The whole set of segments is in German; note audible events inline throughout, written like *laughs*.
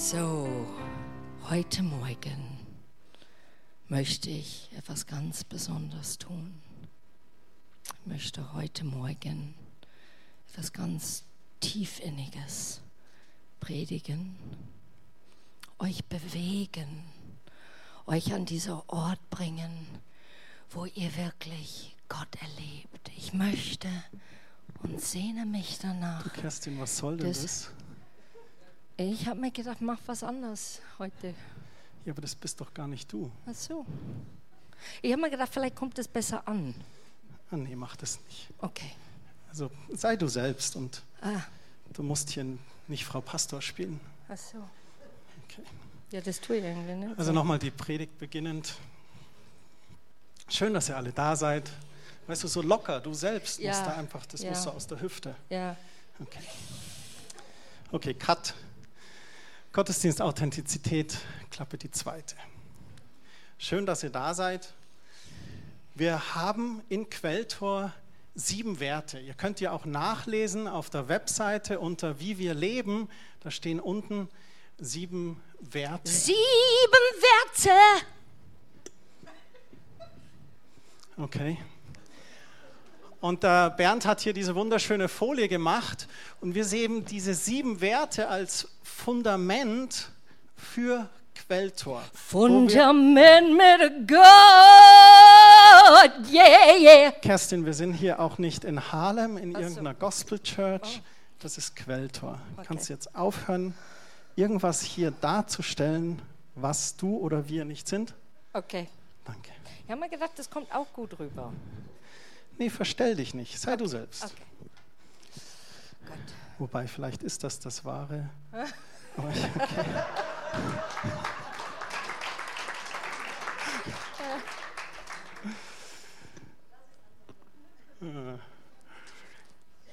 So, heute Morgen möchte ich etwas ganz Besonderes tun. Ich möchte heute Morgen etwas ganz Tiefinniges predigen, euch bewegen, euch an dieser Ort bringen, wo ihr wirklich Gott erlebt. Ich möchte und sehne mich danach. Du Kerstin, was soll denn Das- das? Ich habe mir gedacht, mach was anderes heute. Ja, aber das bist doch gar nicht du. Ach so. Ich habe mir gedacht, vielleicht kommt es besser an. Ah, nee, mach das nicht. Okay. Also sei du selbst und Ah, du musst hier nicht Frau Pastor spielen. ach so. Okay. Ja, das tue ich irgendwie, ne? Also nochmal die Predigt beginnend. Schön, dass ihr alle da seid. Weißt du, so locker, du selbst Ja, musst da einfach, das ja. musst du aus der Hüfte. Ja, Okay. Okay, Cut. Gottesdienst Authentizität, Klappe die zweite. Schön, dass ihr da seid. Wir haben in Quelltor sieben Werte. Ihr könnt ja auch nachlesen auf der Webseite unter Wie wir leben. Da stehen unten sieben Werte. Sieben Werte. Okay. Und äh, Bernd hat hier diese wunderschöne Folie gemacht und wir sehen diese sieben Werte als Fundament für Quelltor. Fundament mit Gott. Yeah, yeah. Kerstin, wir sind hier auch nicht in Harlem in Ach so. irgendeiner Gospel Church. Das ist Quelltor. Du Okay. kannst jetzt aufhören, irgendwas hier darzustellen, was du oder wir nicht sind. Okay. Danke. Ich habe mir gedacht, das kommt auch gut rüber. Nee, verstell dich nicht. Sei du selbst. Okay. Wobei, vielleicht ist das das Wahre. *laughs* Okay.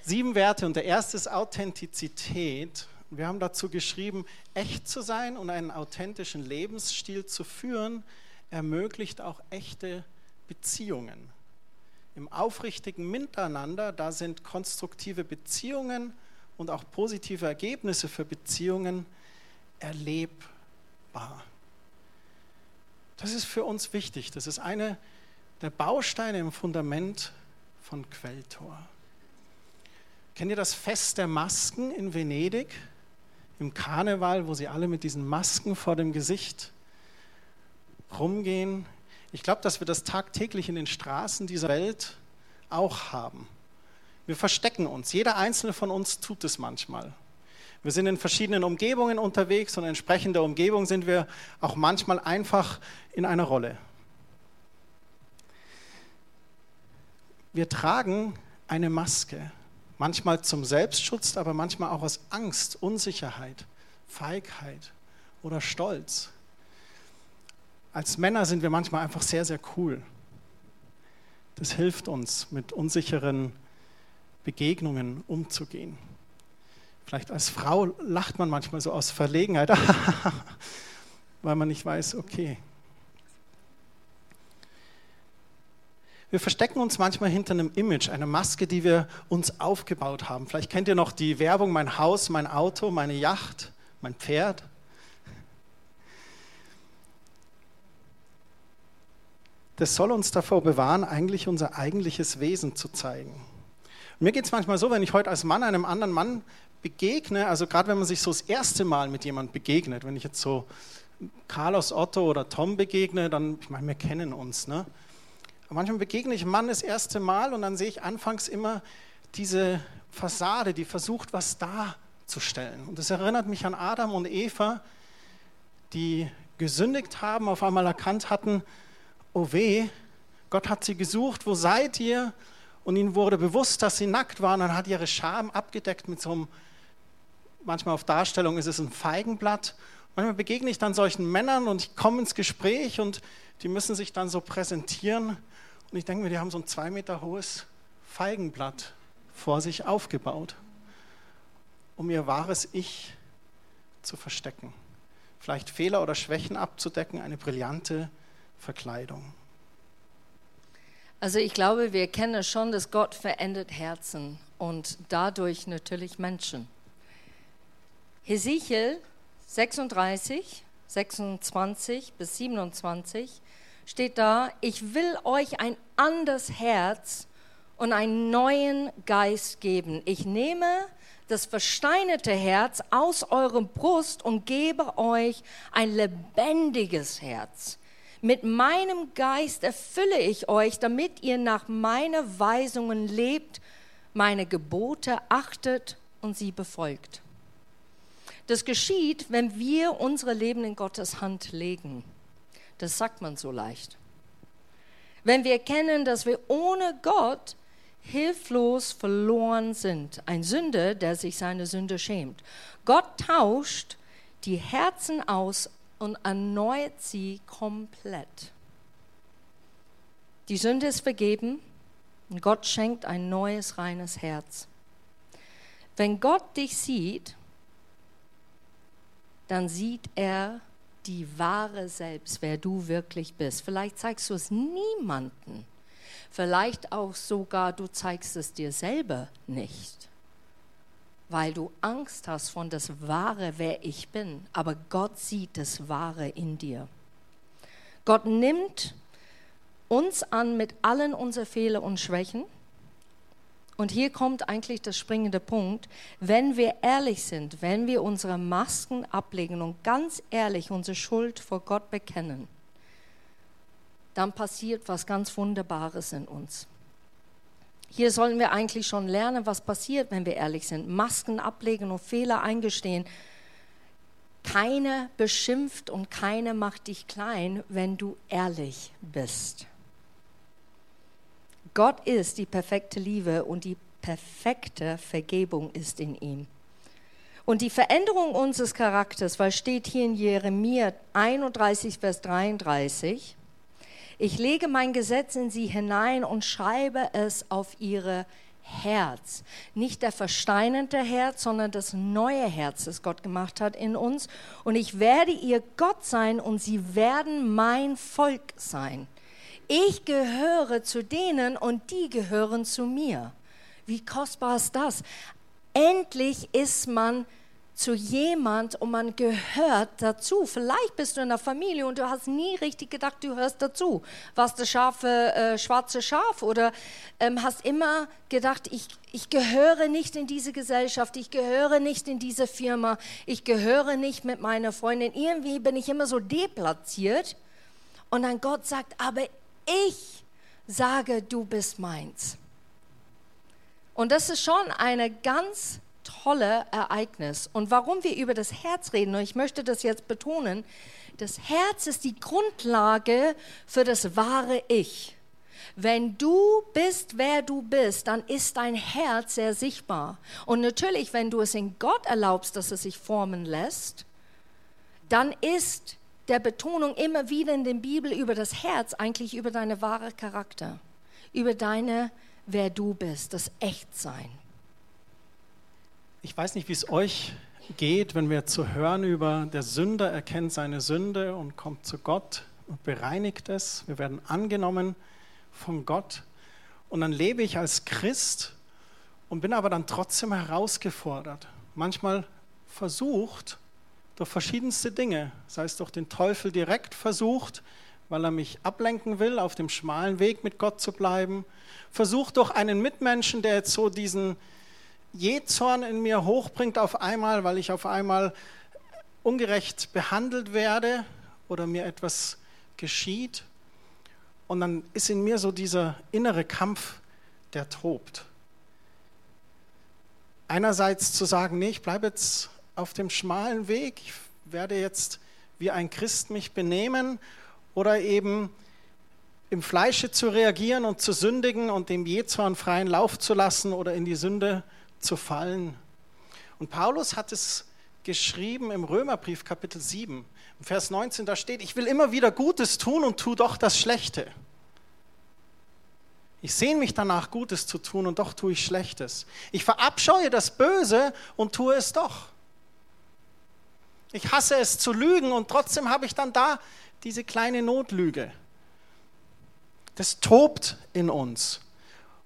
Sieben Werte und der erste ist Authentizität. Wir haben dazu geschrieben, echt zu sein und einen authentischen Lebensstil zu führen, ermöglicht auch echte Beziehungen. Im aufrichtigen Miteinander, da sind konstruktive Beziehungen und auch positive Ergebnisse für Beziehungen erlebbar. Das ist für uns wichtig. Das ist eine der Bausteine im Fundament von Quelltor. Kennt ihr das Fest der Masken in Venedig? Im Karneval, wo sie alle mit diesen Masken vor dem Gesicht rumgehen. Ich glaube, dass wir das tagtäglich in den Straßen dieser Welt auch haben. Wir verstecken uns. Jeder einzelne von uns tut es manchmal. Wir sind in verschiedenen Umgebungen unterwegs und entsprechend der Umgebung sind wir auch manchmal einfach in einer Rolle. Wir tragen eine Maske, manchmal zum Selbstschutz, aber manchmal auch aus Angst, Unsicherheit, Feigheit oder Stolz. Als Männer sind wir manchmal einfach sehr, sehr cool. Das hilft uns, mit unsicheren Begegnungen umzugehen. Vielleicht als Frau lacht man manchmal so aus Verlegenheit, *laughs* weil man nicht weiß, okay. Wir verstecken uns manchmal hinter einem Image, einer Maske, die wir uns aufgebaut haben. Vielleicht kennt ihr noch die Werbung, mein Haus, mein Auto, meine Yacht, mein Pferd. Das soll uns davor bewahren, eigentlich unser eigentliches Wesen zu zeigen. Mir geht es manchmal so, wenn ich heute als Mann einem anderen Mann begegne, also gerade wenn man sich so das erste Mal mit jemandem begegnet, wenn ich jetzt so Carlos, Otto oder Tom begegne, dann, ich meine, wir kennen uns, ne? Aber manchmal begegne ich einem Mann das erste Mal und dann sehe ich anfangs immer diese Fassade, die versucht, was darzustellen. Und das erinnert mich an Adam und Eva, die gesündigt haben, auf einmal erkannt hatten, oh weh, Gott hat sie gesucht, wo seid ihr? Und ihnen wurde bewusst, dass sie nackt waren und hat ihre Scham abgedeckt mit so einem, manchmal auf Darstellung ist es ein Feigenblatt. Manchmal begegne ich dann solchen Männern und ich komme ins Gespräch und die müssen sich dann so präsentieren. Und ich denke mir, die haben so ein zwei Meter hohes Feigenblatt vor sich aufgebaut, um ihr wahres Ich zu verstecken. Vielleicht Fehler oder Schwächen abzudecken, eine brillante Verkleidung. Also ich glaube, wir kennen schon, dass Gott verändert Herzen und dadurch natürlich Menschen. Hesekiel 36, 26 bis 27 steht da, ich will euch ein anderes Herz und einen neuen Geist geben. Ich nehme das versteinerte Herz aus eurem Brust und gebe euch ein lebendiges Herz. Mit meinem Geist erfülle ich euch, damit ihr nach meinen Weisungen lebt, meine Gebote achtet und sie befolgt. Das geschieht, wenn wir unsere Leben in Gottes Hand legen. Das sagt man so leicht. Wenn wir erkennen, dass wir ohne Gott hilflos verloren sind. Ein Sünder, der sich seine Sünde schämt. Gott tauscht die Herzen aus und erneuert sie komplett. Die Sünde ist vergeben und Gott schenkt ein neues, reines Herz. Wenn Gott dich sieht, dann sieht er die wahre Selbst, wer du wirklich bist. Vielleicht zeigst du es niemanden. Vielleicht auch sogar, du zeigst es dir selber nicht, weil du Angst hast von das Wahre, wer ich bin. Aber Gott sieht das Wahre in dir. Gott nimmt uns an mit allen unseren Fehlern und Schwächen und hier kommt eigentlich der springende Punkt. Wenn wir ehrlich sind, wenn wir unsere Masken ablegen und ganz ehrlich unsere Schuld vor Gott bekennen, dann passiert was ganz Wunderbares in uns. Hier sollen wir eigentlich schon lernen, was passiert, wenn wir ehrlich sind. Masken ablegen und Fehler eingestehen. Keiner beschimpft und keiner macht dich klein, wenn du ehrlich bist. Gott ist die perfekte Liebe und die perfekte Vergebung ist in ihm. Und die Veränderung unseres Charakters, weil steht hier in Jeremia 31, Vers 33, ich lege mein Gesetz in sie hinein und schreibe es auf ihre Herz. Nicht der versteinerte Herz, sondern das neue Herz, das Gott gemacht hat in uns. Und ich werde ihr Gott sein und sie werden mein Volk sein. Ich gehöre zu denen und die gehören zu mir. Wie kostbar ist das? Endlich ist man zu jemand und man gehört dazu. Vielleicht bist du in der Familie und du hast nie richtig gedacht, du hörst dazu. Warst du scharfe, äh, schwarze Schaf oder ähm, hast immer gedacht, ich, ich gehöre nicht in diese Gesellschaft, ich gehöre nicht in diese Firma, ich gehöre nicht mit meiner Freundin. Irgendwie bin ich immer so deplatziert. Und dann Gott sagt, aber ich sage, du bist meins. Und das ist schon ein ganz tolle Ereignis. Und warum wir über das Herz reden, und ich möchte das jetzt betonen, das Herz ist die Grundlage für das wahre Ich. Wenn du bist, wer du bist, dann ist dein Herz sehr sichtbar. Und natürlich, wenn du es in Gott erlaubst, dass es sich formen lässt, dann ist der Betonung immer wieder in der Bibel über das Herz, eigentlich über deine wahre Charakter, über deine, wer du bist, das Echtsein. Ich weiß nicht, wie es euch geht, wenn wir zu hören über der Sünder erkennt seine Sünde und kommt zu Gott und bereinigt es. Wir werden angenommen von Gott. Und dann lebe ich als Christ und bin aber dann trotzdem herausgefordert. Manchmal versucht, durch verschiedenste Dinge, sei es durch den Teufel direkt versucht, weil er mich ablenken will, auf dem schmalen Weg mit Gott zu bleiben, versucht durch einen Mitmenschen, der jetzt so diesen Jezorn in mir hochbringt auf einmal, weil ich auf einmal ungerecht behandelt werde oder mir etwas geschieht. Und dann ist in mir so dieser innere Kampf, der tobt. Einerseits zu sagen, nee, ich bleibe jetzt auf dem schmalen Weg, ich werde jetzt wie ein Christ mich benehmen oder eben im Fleische zu reagieren und zu sündigen und dem Jezorn freien Lauf zu lassen oder in die Sünde zu fallen. Und Paulus hat es geschrieben im Römerbrief Kapitel 7, Vers 19, da steht, ich will immer wieder Gutes tun und tu doch das Schlechte. Ich sehne mich danach, Gutes zu tun und doch tue ich Schlechtes. Ich verabscheue das Böse und tue es doch. Ich hasse es zu lügen und trotzdem habe ich dann da diese kleine Notlüge. Das tobt in uns.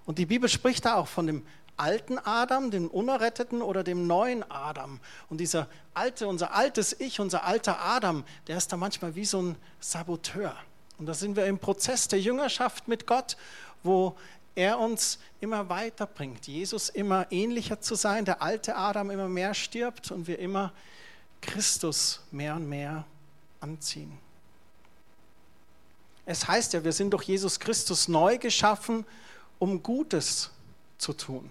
Und die Bibel spricht da auch von dem alten Adam, dem unerretteten oder dem neuen Adam. Und dieser alte, unser altes Ich, unser alter Adam, der ist da manchmal wie so ein Saboteur. Und da sind wir im Prozess der Jüngerschaft mit Gott, wo er uns immer weiterbringt, Jesus immer ähnlicher zu sein, der alte Adam immer mehr stirbt und wir immer Christus mehr und mehr anziehen. Es heißt ja, wir sind durch Jesus Christus neu geschaffen, um Gutes zu tun.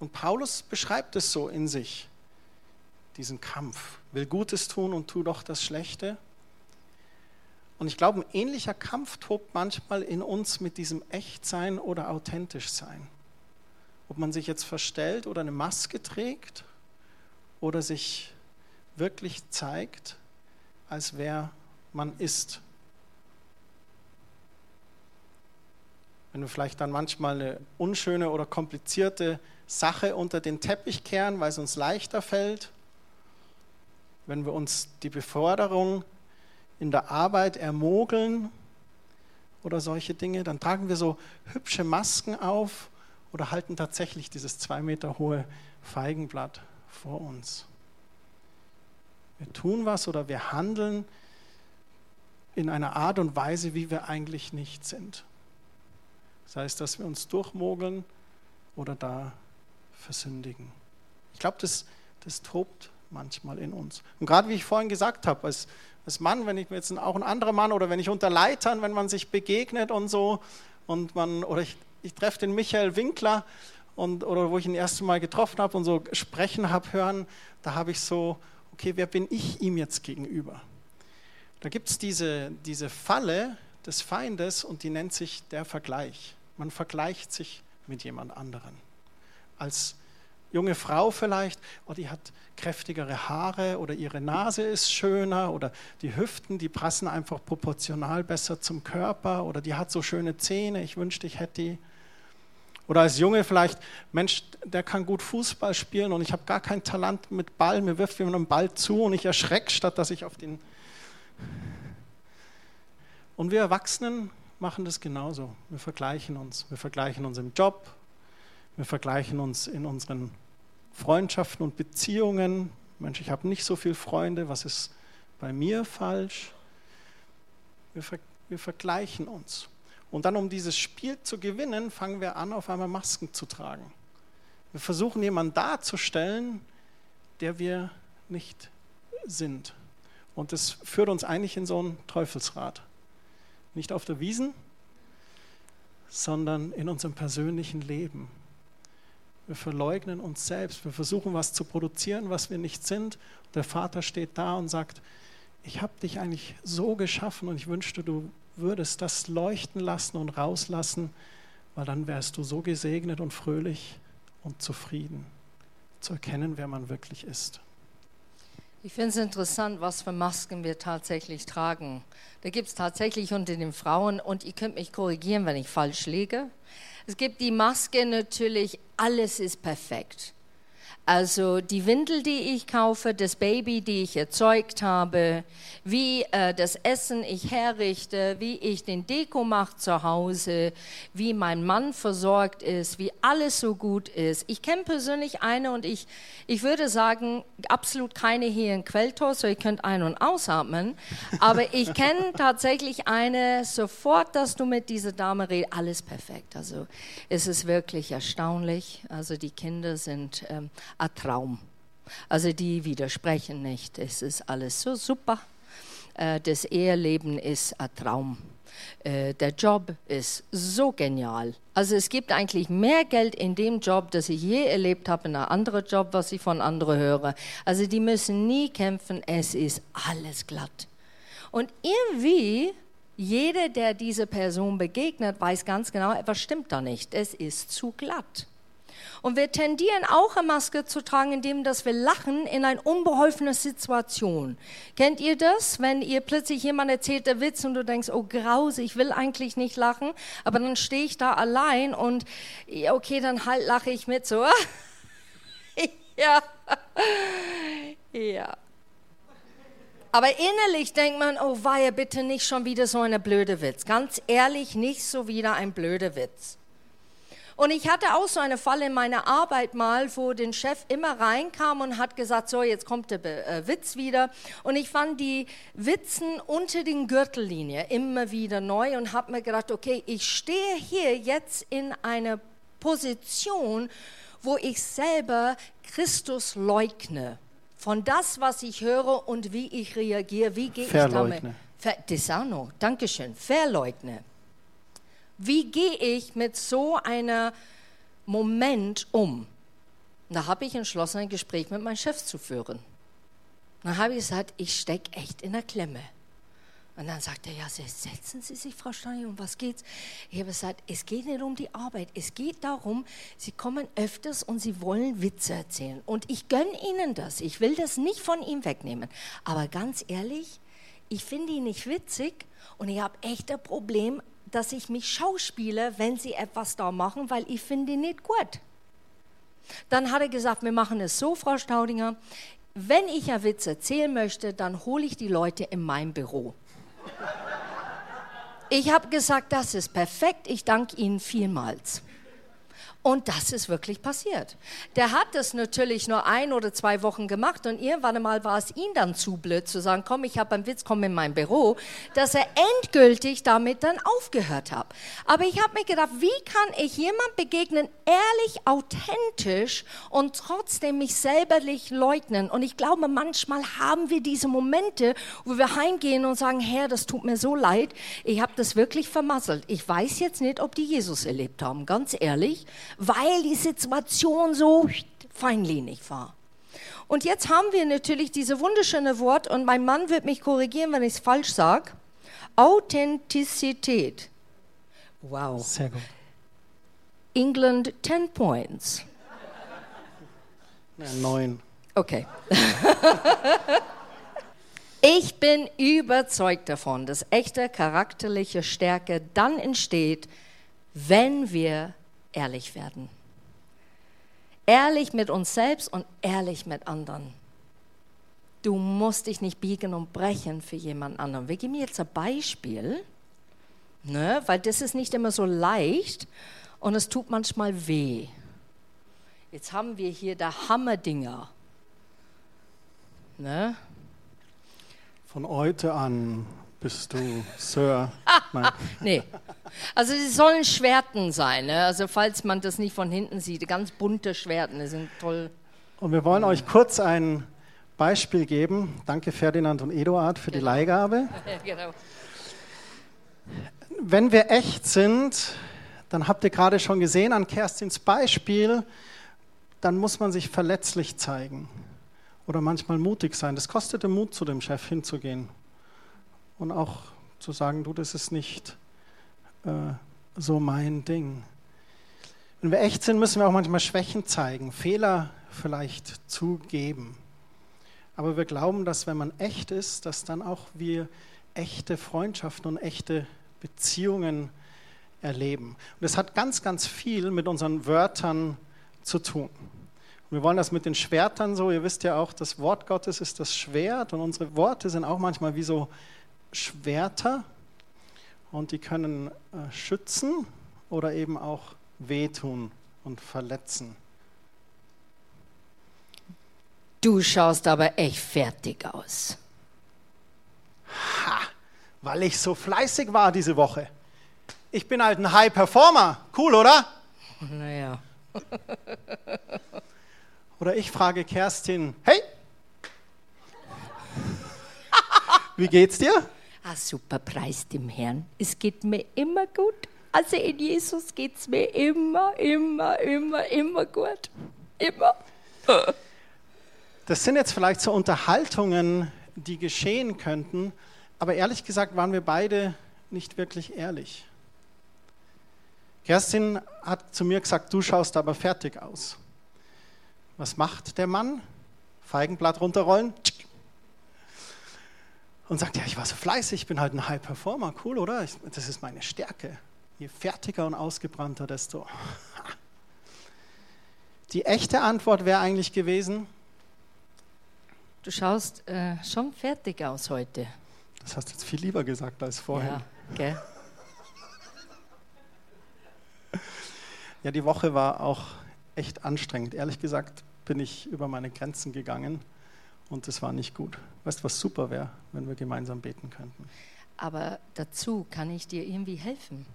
Und Paulus beschreibt es so in sich, diesen Kampf. Will Gutes tun und tu doch das Schlechte. Und ich glaube, ein ähnlicher Kampf tobt manchmal in uns mit diesem Echtsein oder authentisch sein. Ob man sich jetzt verstellt oder eine Maske trägt oder sich wirklich zeigt, als wer man ist. Wenn wir vielleicht dann manchmal eine unschöne oder komplizierte Sache unter den Teppich kehren, weil es uns leichter fällt, wenn wir uns die Beforderung in der Arbeit ermogeln oder solche Dinge, dann tragen wir so hübsche Masken auf oder halten tatsächlich dieses zwei Meter hohe Feigenblatt vor uns. Wir tun was oder wir handeln in einer Art und Weise, wie wir eigentlich nicht sind. Sei es, dass wir uns durchmogeln oder da versündigen. Ich glaube, das, das tobt manchmal in uns. Und gerade wie ich vorhin gesagt habe, als als Mann, wenn ich jetzt auch ein anderer Mann oder wenn ich unter Leitern, wenn man sich begegnet und so und man oder ich, ich treffe den Michael Winkler und oder wo ich ihn das erste Mal getroffen habe und so sprechen habe hören, da habe ich so, okay, wer bin ich ihm jetzt gegenüber? Da gibt es diese, diese Falle des Feindes und die nennt sich der Vergleich. Man vergleicht sich mit jemand anderen. Als junge Frau vielleicht, oh, die hat kräftigere Haare oder ihre Nase ist schöner oder die Hüften, die passen einfach proportional besser zum Körper oder die hat so schöne Zähne, ich wünschte, ich hätte die. Oder als Junge vielleicht, Mensch, der kann gut Fußball spielen und ich habe gar kein Talent mit Ball, mir wirft jemand einen Ball zu und ich erschrecke, statt dass ich auf den... Und wir Erwachsenen machen das genauso. Wir vergleichen uns. Wir vergleichen uns im Job, wir vergleichen uns in unseren Freundschaften und Beziehungen. Mensch, ich habe nicht so viele Freunde, was ist bei mir falsch? Wir, ver wir vergleichen uns. Und dann, um dieses Spiel zu gewinnen, fangen wir an, auf einmal Masken zu tragen. Wir versuchen jemanden darzustellen, der wir nicht sind. Und das führt uns eigentlich in so ein Teufelsrad. Nicht auf der Wiesen, sondern in unserem persönlichen Leben. Wir verleugnen uns selbst. Wir versuchen was zu produzieren, was wir nicht sind. Der Vater steht da und sagt, ich habe dich eigentlich so geschaffen und ich wünschte, du würdest das leuchten lassen und rauslassen, weil dann wärst du so gesegnet und fröhlich und zufrieden, zu erkennen, wer man wirklich ist. Ich finde es interessant, was für Masken wir tatsächlich tragen. Da gibt es tatsächlich unter den Frauen, und ihr könnt mich korrigieren, wenn ich falsch liege, es gibt die Maske natürlich, alles ist perfekt. Also die Windel, die ich kaufe, das Baby, die ich erzeugt habe, wie äh, das Essen ich herrichte, wie ich den Deko mache zu Hause, wie mein Mann versorgt ist, wie alles so gut ist. Ich kenne persönlich eine und ich, ich würde sagen, absolut keine hier in Quelltor, so ihr könnt ein- und ausatmen. Aber ich kenne *laughs* tatsächlich eine, sofort, dass du mit dieser Dame redest, alles perfekt. Also es ist wirklich erstaunlich. Also die Kinder sind ähm, ein Traum. Also die widersprechen nicht. Es ist alles so super. Äh, das Eheleben ist ein Traum. Äh, der Job ist so genial. Also es gibt eigentlich mehr Geld in dem Job, das ich je erlebt habe, in einem anderen Job, was ich von anderen höre. Also die müssen nie kämpfen, es ist alles glatt. Und irgendwie, jeder, der dieser Person begegnet, weiß ganz genau, etwas stimmt da nicht. Es ist zu glatt. Und wir tendieren auch eine Maske zu tragen, indem dass wir lachen in einer unbeholfenen Situation. Kennt ihr das, wenn ihr plötzlich jemand erzählt der Witz und du denkst, oh grause, ich will eigentlich nicht lachen, aber dann stehe ich da allein und okay, dann halt lache ich mit so. *laughs* ja. ja. Aber innerlich denkt man, oh weia, bitte nicht schon wieder so eine blöde Witz. Ganz ehrlich, nicht so wieder ein blöder Witz. Und ich hatte auch so eine Falle in meiner Arbeit mal, wo der Chef immer reinkam und hat gesagt, so, jetzt kommt der äh, Witz wieder. Und ich fand die Witzen unter den Gürtellinie immer wieder neu und habe mir gedacht, okay, ich stehe hier jetzt in einer Position, wo ich selber Christus leugne. Von das, was ich höre und wie ich reagiere, wie gehe ich damit? Ver Desano, Dankeschön, verleugne. Wie gehe ich mit so einem Moment um? Da habe ich entschlossen, ein Gespräch mit meinem Chef zu führen. Dann habe ich gesagt, ich stecke echt in der Klemme. Und dann sagt er, ja, setzen Sie sich, Frau Stein, um was geht's? Ich habe gesagt, es geht nicht um die Arbeit, es geht darum, Sie kommen öfters und Sie wollen Witze erzählen. Und ich gönne Ihnen das, ich will das nicht von ihm wegnehmen. Aber ganz ehrlich, ich finde ihn nicht witzig und ich habe echt ein Problem, dass ich mich schauspiele, wenn Sie etwas da machen, weil ich finde nicht gut. Dann hat er gesagt, wir machen es so, Frau Staudinger, wenn ich einen Witz erzählen möchte, dann hole ich die Leute in mein Büro. Ich habe gesagt, das ist perfekt, ich danke Ihnen vielmals. Und das ist wirklich passiert. Der hat das natürlich nur ein oder zwei Wochen gemacht und irgendwann einmal war es ihm dann zu blöd zu sagen, komm, ich habe einen Witz, komm in mein Büro, dass er endgültig damit dann aufgehört hat. Aber ich habe mir gedacht, wie kann ich jemand begegnen, ehrlich, authentisch und trotzdem mich selberlich leugnen? Und ich glaube, manchmal haben wir diese Momente, wo wir heimgehen und sagen, Herr, das tut mir so leid, ich habe das wirklich vermasselt. Ich weiß jetzt nicht, ob die Jesus erlebt haben, ganz ehrlich weil die Situation so feinlinig war. Und jetzt haben wir natürlich diese wunderschöne Wort, und mein Mann wird mich korrigieren, wenn ich es falsch sage. Authentizität. Wow. Sehr gut. England 10 points. Ja, neun. Okay. *laughs* ich bin überzeugt davon, dass echte charakterliche Stärke dann entsteht, wenn wir ehrlich werden. Ehrlich mit uns selbst und ehrlich mit anderen. Du musst dich nicht biegen und brechen für jemand anderen. Wir geben jetzt ein Beispiel, ne, weil das ist nicht immer so leicht und es tut manchmal weh. Jetzt haben wir hier der Hammerdinger. Ne? Von heute an bist du Sir. *laughs* nee. Also sie sollen Schwerten sein. Ne? Also falls man das nicht von hinten sieht, ganz bunte Schwerten, die sind toll. Und wir wollen euch kurz ein Beispiel geben. Danke Ferdinand und Eduard für genau. die Leihgabe. *laughs* genau. Wenn wir echt sind, dann habt ihr gerade schon gesehen an Kerstins Beispiel, dann muss man sich verletzlich zeigen oder manchmal mutig sein. Das kostete Mut, zu dem Chef hinzugehen und auch zu sagen, du, das ist nicht äh, so mein Ding. Wenn wir echt sind, müssen wir auch manchmal Schwächen zeigen, Fehler vielleicht zugeben. Aber wir glauben, dass wenn man echt ist, dass dann auch wir echte Freundschaften und echte Beziehungen erleben. Und das hat ganz, ganz viel mit unseren Wörtern zu tun. Und wir wollen das mit den Schwertern so, ihr wisst ja auch, das Wort Gottes ist das Schwert und unsere Worte sind auch manchmal wie so Schwerter und die können äh, schützen oder eben auch wehtun und verletzen. Du schaust aber echt fertig aus. Ha, weil ich so fleißig war diese Woche. Ich bin halt ein High Performer. Cool, oder? Naja. oder ich frage Kerstin, hey, *laughs* wie geht's dir? Ah, super, preis dem Herrn. Es geht mir immer gut. Also in Jesus geht es mir immer, immer, immer, immer gut. Immer. Das sind jetzt vielleicht so Unterhaltungen, die geschehen könnten, aber ehrlich gesagt waren wir beide nicht wirklich ehrlich. Kerstin hat zu mir gesagt, du schaust aber fertig aus. Was macht der Mann? Feigenblatt runterrollen, und sagt, ja, ich war so fleißig, ich bin halt ein High Performer, cool, oder? Ich, das ist meine Stärke. Je fertiger und ausgebrannter, desto. *laughs* Die echte Antwort wäre eigentlich gewesen, du schaust äh, schon fertig aus heute. Das hast du jetzt viel lieber gesagt als vorher. Ja, gell? *laughs* Ja, die Woche war auch echt anstrengend. Ehrlich gesagt bin ich über meine Grenzen gegangen und es war nicht gut. Weißt du, was super wäre, wenn wir gemeinsam beten könnten? Aber dazu kann ich dir irgendwie helfen.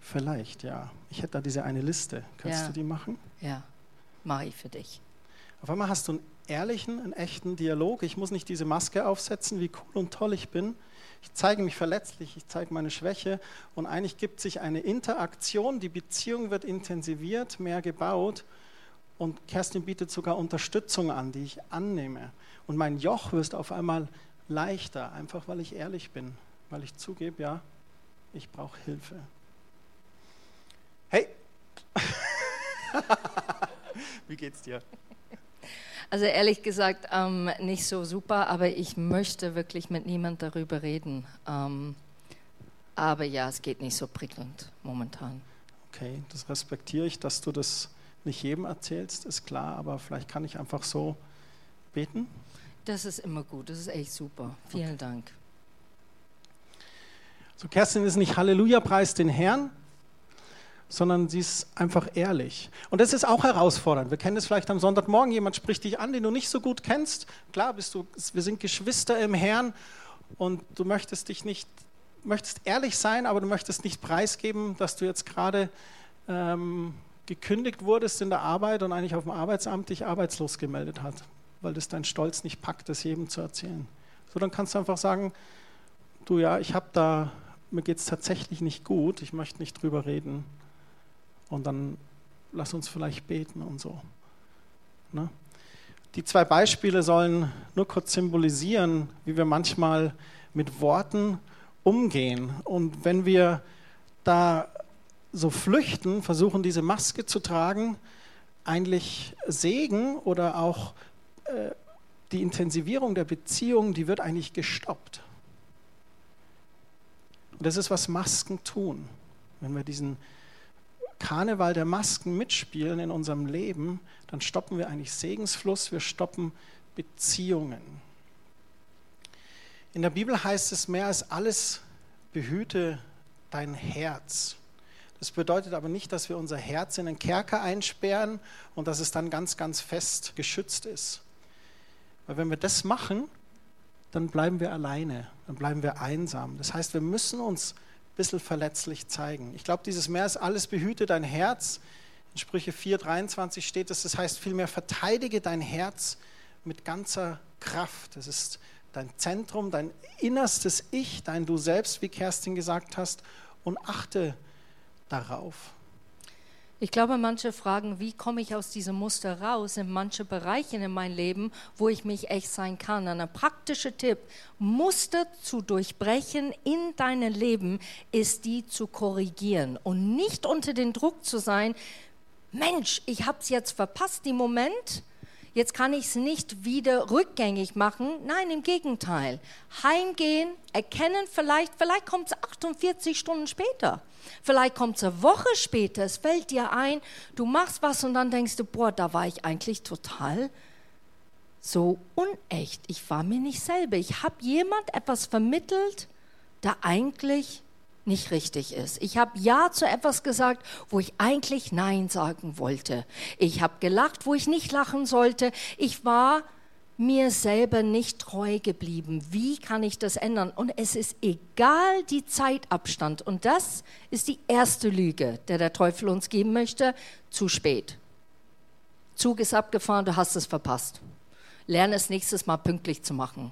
Vielleicht, ja. Ich hätte da diese eine Liste. Kannst Ja. du die machen? Ja, mache ich für dich. Auf einmal hast du einen ehrlichen, einen echten Dialog. Ich muss nicht diese Maske aufsetzen, wie cool und toll ich bin. Ich zeige mich verletzlich, ich zeige meine Schwäche und eigentlich gibt sich eine Interaktion, die Beziehung wird intensiviert, mehr gebaut und Kerstin bietet sogar Unterstützung an, die ich annehme. Und mein Joch wird auf einmal leichter, einfach weil ich ehrlich bin, weil ich zugebe, ja, ich brauche Hilfe. Hey! *laughs* Wie geht's dir? Also ehrlich gesagt, ähm, nicht so super, aber ich möchte wirklich mit niemand darüber reden. Ähm, aber ja, es geht nicht so prickelnd momentan. Okay, das respektiere ich, dass du das nicht jedem erzählst, ist klar, aber vielleicht kann ich einfach so beten. Das ist immer gut, das ist echt super. Vielen Dank. So, Kerstin ist nicht Halleluja, preis den Herrn, sondern sie ist einfach ehrlich. Und das ist auch herausfordernd. Wir kennen das vielleicht am Sonntagmorgen, jemand spricht dich an, den du nicht so gut kennst. Klar bist du, wir sind Geschwister im Herrn und du möchtest dich nicht, möchtest ehrlich sein, aber du möchtest nicht preisgeben, dass du jetzt gerade ähm, gekündigt wurdest in der Arbeit und eigentlich auf dem Arbeitsamt dich arbeitslos gemeldet hat, weil das dein Stolz nicht packt, das jedem zu erzählen. So, dann kannst du einfach sagen, du ja, ich habe da, mir geht es tatsächlich nicht gut, ich möchte nicht drüber reden. Und dann lass uns vielleicht beten und so. Ne? Die zwei Beispiele sollen nur kurz symbolisieren, wie wir manchmal mit Worten umgehen. Und wenn wir da so flüchten, versuchen diese Maske zu tragen, eigentlich Segen oder auch äh, die Intensivierung der Beziehung, die wird eigentlich gestoppt. Und das ist, was Masken tun. Wenn wir diesen Karneval der Masken mitspielen in unserem Leben, dann stoppen wir eigentlich Segensfluss, wir stoppen Beziehungen. In der Bibel heißt es mehr als alles, behüte dein Herz. Das bedeutet aber nicht, dass wir unser Herz in einen Kerker einsperren und dass es dann ganz, ganz fest geschützt ist. Weil wenn wir das machen, dann bleiben wir alleine, dann bleiben wir einsam. Das heißt, wir müssen uns ein bisschen verletzlich zeigen. Ich glaube, dieses Mehr ist alles, behüte dein Herz. In Sprüche 4,23 steht es, das heißt vielmehr, verteidige dein Herz mit ganzer Kraft. Das ist dein Zentrum, dein innerstes Ich, dein Du selbst, wie Kerstin gesagt hast, und achte darauf. Ich glaube, manche fragen, wie komme ich aus diesem Muster raus in manche Bereiche in meinem Leben, wo ich mich echt sein kann. Ein praktischer Tipp, Muster zu durchbrechen in deinem Leben, ist die zu korrigieren und nicht unter den Druck zu sein, Mensch, ich habe es jetzt verpasst, den Moment, jetzt kann ich es nicht wieder rückgängig machen. Nein, im Gegenteil. Heimgehen, erkennen vielleicht, vielleicht kommt es 48 Stunden später. Vielleicht kommt es eine Woche später, es fällt dir ein, du machst was und dann denkst du, boah, da war ich eigentlich total so unecht. Ich war mir nicht selber. Ich habe jemand etwas vermittelt, der eigentlich nicht richtig ist. Ich habe Ja zu etwas gesagt, wo ich eigentlich Nein sagen wollte. Ich habe gelacht, wo ich nicht lachen sollte. Ich war mir selber nicht treu geblieben. Wie kann ich das ändern? Und es ist egal die Zeitabstand. Und das ist die erste Lüge, der der Teufel uns geben möchte. Zu spät. Zug ist abgefahren, du hast es verpasst. Lerne es nächstes Mal pünktlich zu machen.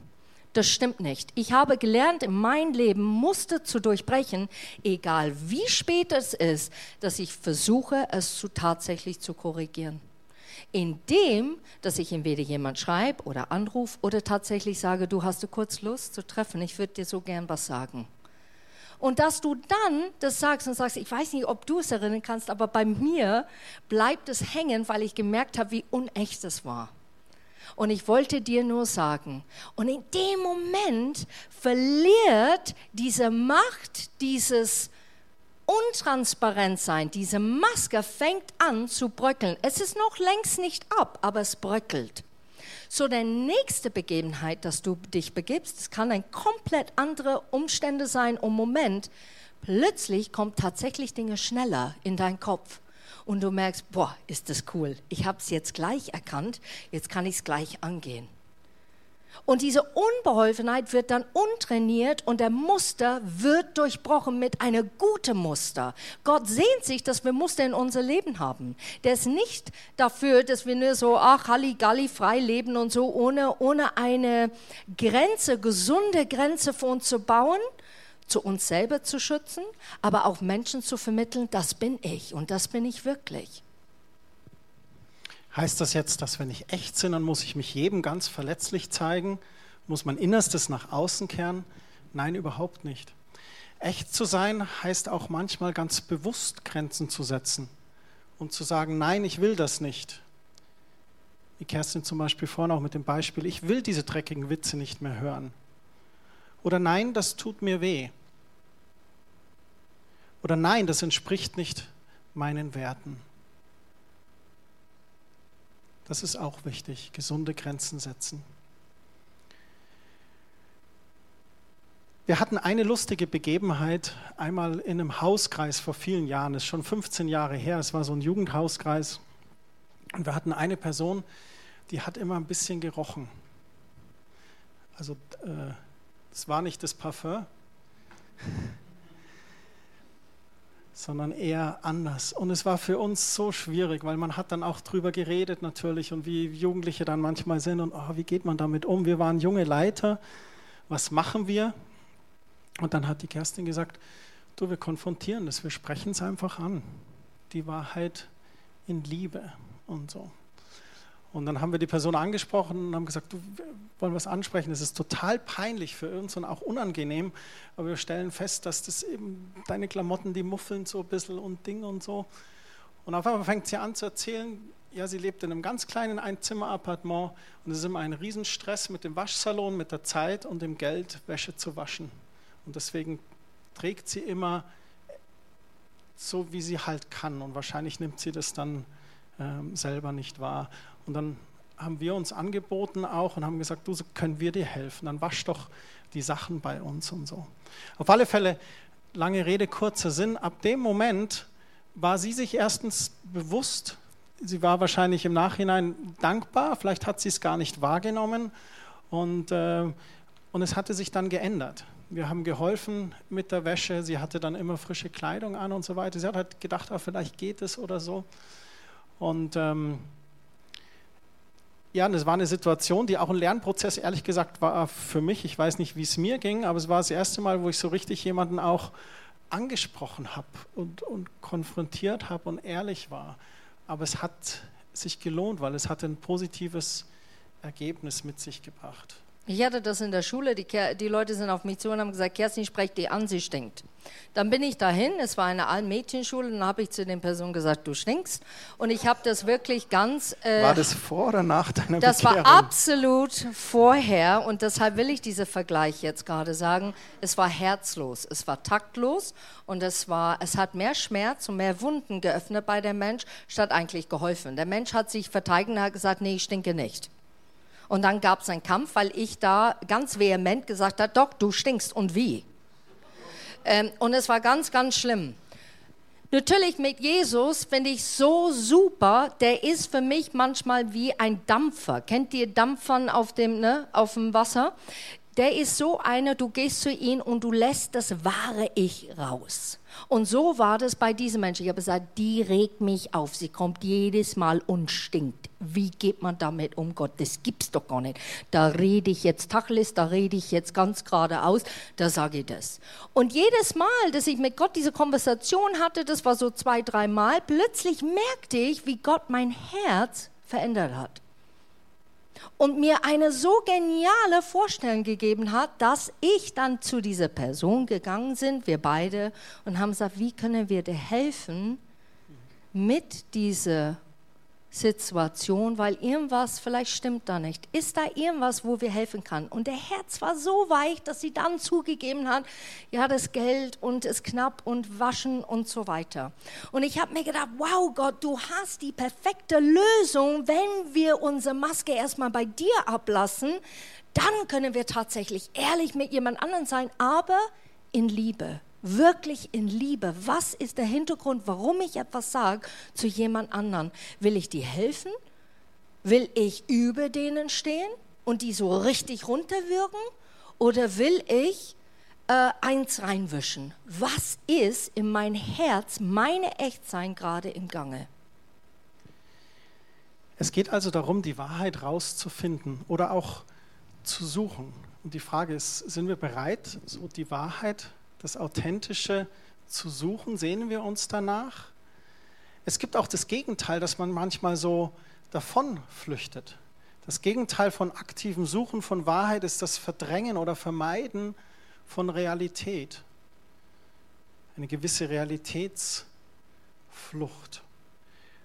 Das stimmt nicht. Ich habe gelernt, in meinem Leben Muster zu durchbrechen, egal wie spät es ist, dass ich versuche, es zu tatsächlich zu korrigieren. Indem, dass ich entweder jemand schreibe oder anrufe oder tatsächlich sage, du hast du kurz Lust zu treffen, ich würde dir so gern was sagen. Und dass du dann das sagst und sagst, ich weiß nicht, ob du es erinnern kannst, aber bei mir bleibt es hängen, weil ich gemerkt habe, wie unecht es war. Und ich wollte dir nur sagen, und in dem Moment verliert diese Macht, dieses Untransparentsein, diese Maske fängt an zu bröckeln. Es ist noch längst nicht ab, aber es bröckelt. So, der nächste Begebenheit, dass du dich begibst, es kann ein komplett andere Umstände sein und Moment. Plötzlich kommt tatsächlich Dinge schneller in deinen Kopf. Und du merkst, boah, ist das cool. Ich habe es jetzt gleich erkannt, jetzt kann ich es gleich angehen. Und diese Unbeholfenheit wird dann untrainiert und der Muster wird durchbrochen mit einem guten Muster. Gott sehnt sich, dass wir Muster in unser Leben haben. Der ist nicht dafür, dass wir nur so, ach, Halligalli, frei leben und so, ohne, ohne eine Grenze, gesunde Grenze für uns zu bauen, zu uns selber zu schützen, aber auch Menschen zu vermitteln, das bin ich und das bin ich wirklich. Heißt das jetzt, dass wenn ich echt bin, dann muss ich mich jedem ganz verletzlich zeigen? Muss mein Innerstes nach außen kehren? Nein, überhaupt nicht. Echt zu sein heißt auch manchmal ganz bewusst Grenzen zu setzen und zu sagen, nein, ich will das nicht. Wie Kerstin zum Beispiel vorhin auch mit dem Beispiel, ich will diese dreckigen Witze nicht mehr hören. Oder nein, das tut mir weh. Oder nein, das entspricht nicht meinen Werten. Das ist auch wichtig, gesunde Grenzen setzen. Wir hatten eine lustige Begebenheit einmal in einem Hauskreis vor vielen Jahren, das ist schon 15 Jahre her, es war so ein Jugendhauskreis. Und wir hatten eine Person, die hat immer ein bisschen gerochen. Also es äh, war nicht das Parfum, sondern eher anders. Und es war für uns so schwierig, weil man hat dann auch drüber geredet natürlich und wie Jugendliche dann manchmal sind und oh, wie geht man damit um? Wir waren junge Leiter, was machen wir? Und dann hat die Kerstin gesagt, du, wir konfrontieren das, wir sprechen es einfach an. Die Wahrheit in Liebe und so. Und dann haben wir die Person angesprochen und haben gesagt, du, wir wollen was ansprechen. Es ist total peinlich für uns und auch unangenehm, aber wir stellen fest, dass das eben deine Klamotten, die muffeln so ein bisschen und Ding und so. Und auf einmal fängt sie an zu erzählen, ja, sie lebt in einem ganz kleinen Einzimmerappartement und es ist immer ein Riesenstress mit dem Waschsalon, mit der Zeit und dem Geld, Wäsche zu waschen. Und deswegen trägt sie immer so, wie sie halt kann. Und wahrscheinlich nimmt sie das dann ähm, selber nicht wahr. Und dann haben wir uns angeboten auch und haben gesagt, du, können wir dir helfen, dann wasch doch die Sachen bei uns und so. Auf alle Fälle, lange Rede, kurzer Sinn, ab dem Moment war sie sich erstens bewusst, sie war wahrscheinlich im Nachhinein dankbar, vielleicht hat sie es gar nicht wahrgenommen und, äh, und es hatte sich dann geändert. Wir haben geholfen mit der Wäsche, sie hatte dann immer frische Kleidung an und so weiter. Sie hat halt gedacht, ah, vielleicht geht es oder so. Und ähm, ja, das war eine Situation, die auch ein Lernprozess, ehrlich gesagt, war für mich. Ich weiß nicht, wie es mir ging, aber es war das erste Mal, wo ich so richtig jemanden auch angesprochen habe und, und konfrontiert habe und ehrlich war. Aber es hat sich gelohnt, weil es hat ein positives Ergebnis mit sich gebracht. Ich hatte das in der Schule, die, die Leute sind auf mich zu und haben gesagt, Kerstin, sprech die an, sie stinkt. Dann bin ich dahin, es war eine Allmädchenschule, dann habe ich zu den Personen gesagt, du stinkst. Und ich habe das wirklich ganz... Äh, war das vor oder nach deiner Das Bekehrung? war absolut vorher und deshalb will ich diesen Vergleich jetzt gerade sagen. Es war herzlos, es war taktlos und es, war, es hat mehr Schmerz und mehr Wunden geöffnet bei dem Mensch, statt eigentlich geholfen. Der Mensch hat sich verteidigt und hat gesagt, nee, ich stinke nicht. Und dann gab es einen Kampf, weil ich da ganz vehement gesagt habe, Doc, du stinkst und wie. Ähm, und es war ganz, ganz schlimm. Natürlich mit Jesus finde ich so super, der ist für mich manchmal wie ein Dampfer. Kennt ihr Dampfern auf dem, ne, auf dem Wasser? Der ist so einer, du gehst zu ihm und du lässt das wahre Ich raus. Und so war das bei diesem Menschen. Ich habe gesagt, die regt mich auf. Sie kommt jedes Mal und stinkt. Wie geht man damit um? Gott, das gibt's doch gar nicht. Da rede ich jetzt Tachlis, da rede ich jetzt ganz geradeaus, da sage ich das. Und jedes Mal, dass ich mit Gott diese Konversation hatte, das war so zwei, drei Mal, plötzlich merkte ich, wie Gott mein Herz verändert hat und mir eine so geniale Vorstellung gegeben hat, dass ich dann zu dieser Person gegangen bin, wir beide, und haben gesagt, wie können wir dir helfen mit dieser Situation, weil irgendwas vielleicht stimmt da nicht. Ist da irgendwas, wo wir helfen können? Und der Herz war so weich, dass sie dann zugegeben hat, ja, das Geld und es knapp und waschen und so weiter. Und ich habe mir gedacht, wow Gott, du hast die perfekte Lösung, wenn wir unsere Maske erstmal bei dir ablassen, dann können wir tatsächlich ehrlich mit jemand anderem sein, aber in Liebe wirklich in Liebe? Was ist der Hintergrund, warum ich etwas sage zu jemand anderen? Will ich dir helfen? Will ich über denen stehen und die so richtig runterwürgen? Oder will ich äh, eins reinwischen? Was ist in mein Herz, meine Echtsein gerade im Gange? Es geht also darum, die Wahrheit rauszufinden oder auch zu suchen. Und die Frage ist, sind wir bereit, so die Wahrheit, das Authentische zu suchen? Sehnen wir uns danach? Es gibt auch das Gegenteil, dass man manchmal so davon flüchtet. Das Gegenteil von aktivem Suchen von Wahrheit ist das Verdrängen oder Vermeiden von Realität. Eine gewisse Realitätsflucht.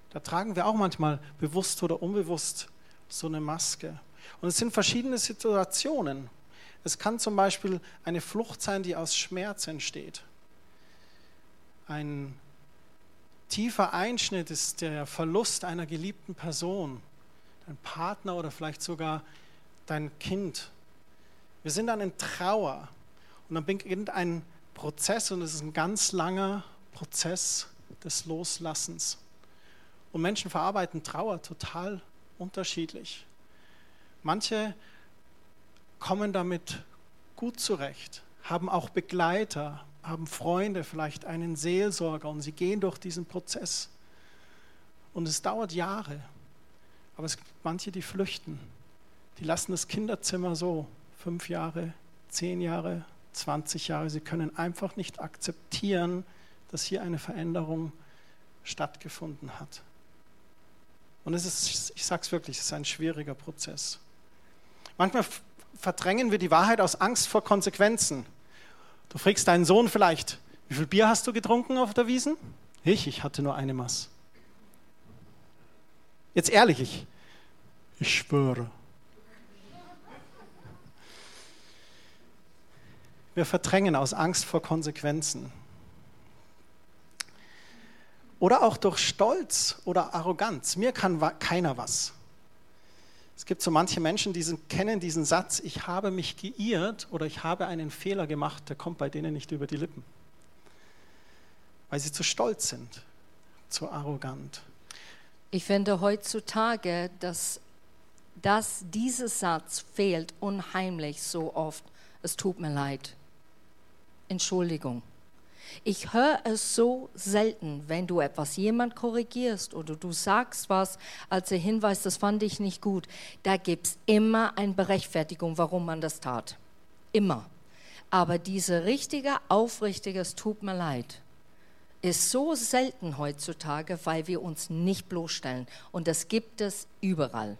Da tragen wir auch manchmal bewusst oder unbewusst so eine Maske. Und es sind verschiedene Situationen. Es kann zum Beispiel eine Flucht sein, die aus Schmerz entsteht. Ein tiefer Einschnitt ist der Verlust einer geliebten Person, dein Partner oder vielleicht sogar dein Kind. Wir sind dann in Trauer und dann beginnt ein Prozess und es ist ein ganz langer Prozess des Loslassens. Und Menschen verarbeiten Trauer total unterschiedlich. Manche kommen damit gut zurecht, haben auch Begleiter, haben Freunde, vielleicht einen Seelsorger und sie gehen durch diesen Prozess. Und es dauert Jahre. Aber es gibt manche, die flüchten. Die lassen das Kinderzimmer so, fünf Jahre, zehn Jahre, 20 Jahre. Sie können einfach nicht akzeptieren, dass hier eine Veränderung stattgefunden hat. Und es ist, ich sage es wirklich, es ist ein schwieriger Prozess. Manchmal verdrängen wir die Wahrheit aus Angst vor Konsequenzen. Du fragst deinen Sohn vielleicht, wie viel Bier hast du getrunken auf der Wiesen? Ich, ich hatte nur eine Maß. Jetzt ehrlich, ich, ich schwöre. Wir verdrängen aus Angst vor Konsequenzen. Oder auch durch Stolz oder Arroganz. Mir kann keiner was. Es gibt so manche Menschen, die kennen diesen Satz, ich habe mich geirrt oder ich habe einen Fehler gemacht, der kommt bei denen nicht über die Lippen. Weil sie zu stolz sind, zu arrogant. Ich finde heutzutage, dass, dass dieser Satz fehlt unheimlich so oft. Es tut mir leid. Entschuldigung. Ich höre es so selten, wenn du etwas jemand korrigierst oder du sagst was als der Hinweis, das fand ich nicht gut. Da gibt es immer eine Berechtfertigung, warum man das tat. Immer. Aber diese richtige, aufrichtige, es tut mir leid, ist so selten heutzutage, weil wir uns nicht bloßstellen. Und das gibt es überall.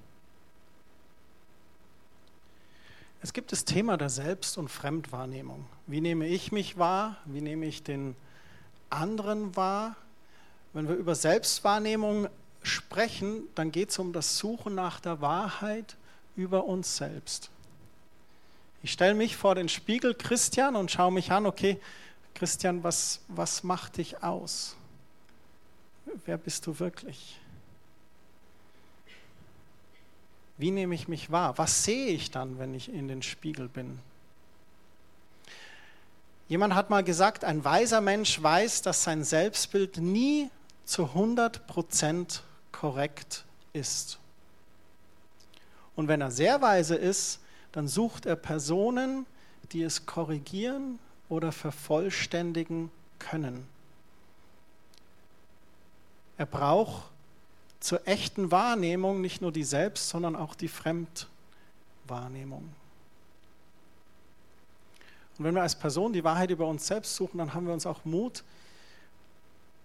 Es gibt das Thema der Selbst- und Fremdwahrnehmung. Wie nehme ich mich wahr? Wie nehme ich den anderen wahr? Wenn wir über Selbstwahrnehmung sprechen, dann geht es um das Suchen nach der Wahrheit über uns selbst. Ich stelle mich vor den Spiegel Christian und schaue mich an, okay, Christian, was, was macht dich aus? Wer bist du wirklich? Wie nehme ich mich wahr? Was sehe ich dann, wenn ich in den Spiegel bin? Jemand hat mal gesagt, ein weiser Mensch weiß, dass sein Selbstbild nie zu 100% korrekt ist. Und wenn er sehr weise ist, dann sucht er Personen, die es korrigieren oder vervollständigen können. Er braucht zur echten Wahrnehmung nicht nur die Selbst, sondern auch die Fremdwahrnehmung. Und wenn wir als Person die Wahrheit über uns selbst suchen, dann haben wir uns auch Mut,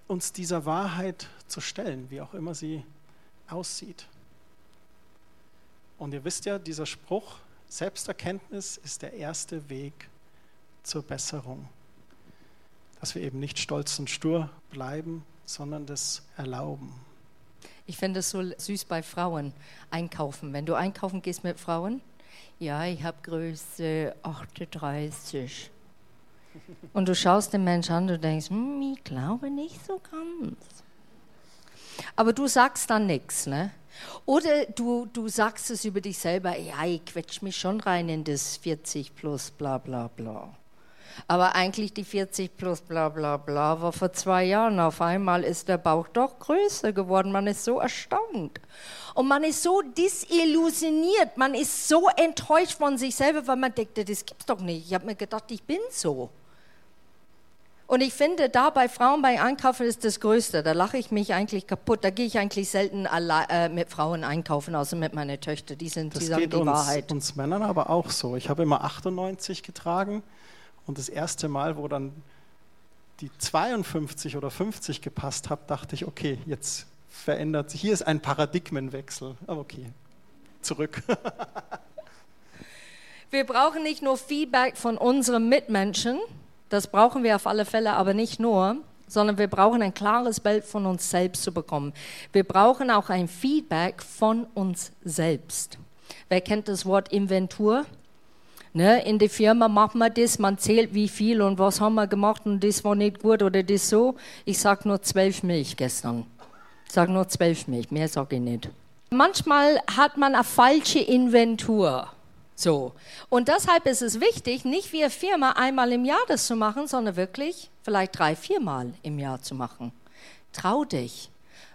uns dieser Wahrheit zu stellen, wie auch immer sie aussieht. Und ihr wisst ja, dieser Spruch, Selbsterkenntnis ist der erste Weg zur Besserung. Dass wir eben nicht stolz und stur bleiben, sondern das erlauben. Ich finde es so süß bei Frauen einkaufen. Wenn du einkaufen gehst mit Frauen, ja, ich habe Größe 38. Und du schaust den Menschen an, du denkst, hm, ich glaube nicht so ganz. Aber du sagst dann nichts, ne? Oder du, du sagst es über dich selber, ja, ich quetsch mich schon rein in das 40 plus bla bla bla. Aber eigentlich die 40 plus bla bla bla war vor zwei Jahren. Auf einmal ist der Bauch doch größer geworden. Man ist so erstaunt. Und man ist so disillusioniert, man ist so enttäuscht von sich selber, weil man denkt, das gibt's doch nicht. Ich habe mir gedacht, ich bin so. Und ich finde, da bei Frauen bei Einkaufen ist das Größte. Da lache ich mich eigentlich kaputt. Da gehe ich eigentlich selten äh, mit Frauen einkaufen, außer mit meinen Töchtern. Die, sind, das die sagen geht die uns, Wahrheit. uns Männern aber auch so. Ich habe immer 98 getragen und das erste Mal, wo dann die 52 oder 50 gepasst hat, dachte ich, okay, jetzt verändert sich. Hier ist ein Paradigmenwechsel. Aber okay, zurück. *laughs* Wir brauchen nicht nur Feedback von unseren Mitmenschen, das brauchen wir auf alle Fälle, aber nicht nur, sondern wir brauchen ein klares Bild von uns selbst zu bekommen. Wir brauchen auch ein Feedback von uns selbst. Wer kennt das Wort Inventur? Ne, in der Firma macht man das, man zählt wie viel und was haben wir gemacht und das war nicht gut oder das so. Ich sage nur zwölf Milch gestern. Ich sage nur zwölf Milch, mehr sage ich nicht. Manchmal hat man eine falsche Inventur. So. Und deshalb ist es wichtig, nicht wie eine Firma einmal im Jahr das zu machen, sondern wirklich vielleicht drei, viermal im Jahr zu machen. Trau dich.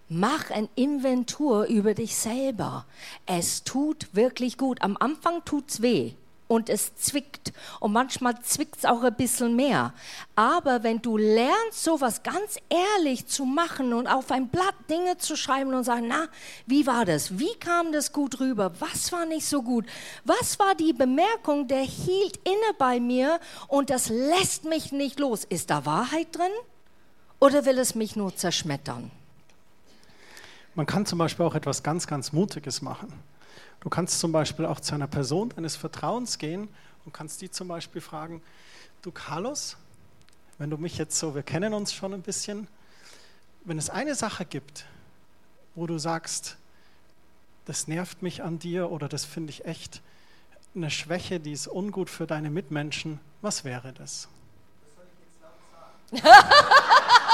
Mach ein Inventur über dich selber. Es tut wirklich gut. Am Anfang tut's weh und es zwickt und manchmal zwickt es auch ein bisschen mehr. Aber wenn du lernst, sowas ganz ehrlich zu machen und auf ein Blatt Dinge zu schreiben und sagen, na, wie war das? Wie kam das gut rüber? Was war nicht so gut? Was war die Bemerkung, der hielt inne bei mir und das lässt mich nicht los? Ist da Wahrheit drin oder will es mich nur zerschmettern? Man kann zum Beispiel auch etwas ganz, ganz Mutiges machen. Du kannst zum Beispiel auch zu einer Person deines Vertrauens gehen und kannst die zum Beispiel fragen, du Carlos, wenn du mich jetzt so, wir kennen uns schon ein bisschen, wenn es eine Sache gibt, wo du sagst, das nervt mich an dir oder das finde ich echt eine Schwäche, die ist ungut für deine Mitmenschen, was wäre das? Das soll ich jetzt laut *laughs* sagen.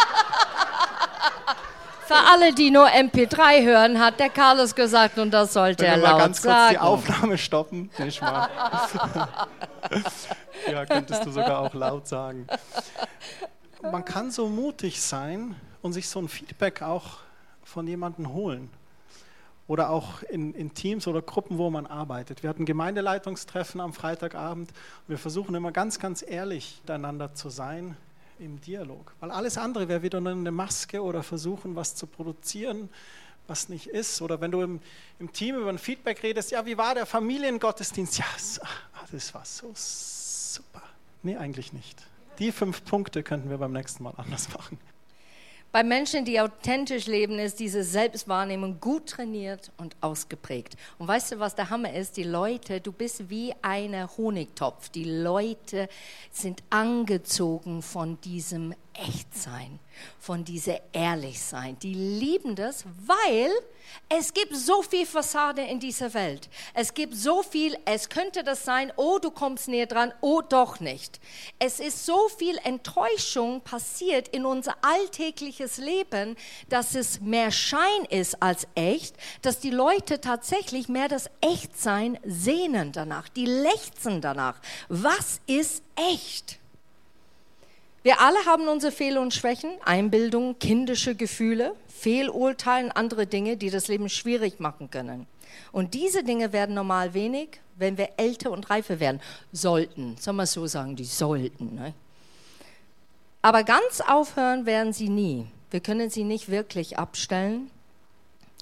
Für alle, die nur MP3 hören, hat der Carlos gesagt und das sollte er laut mal ganz sagen. kurz die Aufnahme stoppen. Nicht mal. *laughs* ja, könntest du sogar auch laut sagen. Man kann so mutig sein und sich so ein Feedback auch von jemandem holen. Oder auch in, in, Teams oder Gruppen, wo man arbeitet. Wir hatten Gemeindeleitungstreffen am Freitagabend. Wir versuchen immer ganz, ganz ehrlich miteinander zu sein im Dialog. Weil alles andere wäre wieder eine Maske oder versuchen, was zu produzieren, was nicht ist. Oder wenn du im, im Team über ein Feedback redest, ja, wie war der Familiengottesdienst? Ja, das war so super. Nee, eigentlich nicht. Die fünf Punkte könnten wir beim nächsten Mal anders machen. Bei Menschen, die authentisch leben, ist diese Selbstwahrnehmung gut trainiert und ausgeprägt. Und weißt du, was der Hammer ist? Die Leute, du bist wie ein Honigtopf. Die Leute sind angezogen von diesem Echtsein, von dieser Ehrlichsein. Die lieben das, weil es gibt so viel Fassade in dieser Welt. Es gibt so viel, es könnte das sein, oh, du kommst näher dran, oh, doch nicht. Es ist so viel Enttäuschung passiert in unser alltägliches Leben, dass es mehr Schein ist als echt, dass die Leute tatsächlich mehr das Echtsein sehnen danach, die lechzen danach. Was ist echt? Wir alle haben unsere Fehler und Schwächen, Einbildungen, kindische Gefühle, Fehlurteilen, andere Dinge, die das Leben schwierig machen können. Und diese Dinge werden normal wenig, wenn wir älter und reifer werden. Sollten, soll man so sagen, die sollten. Ne? Aber ganz aufhören werden sie nie. Wir können sie nicht wirklich abstellen,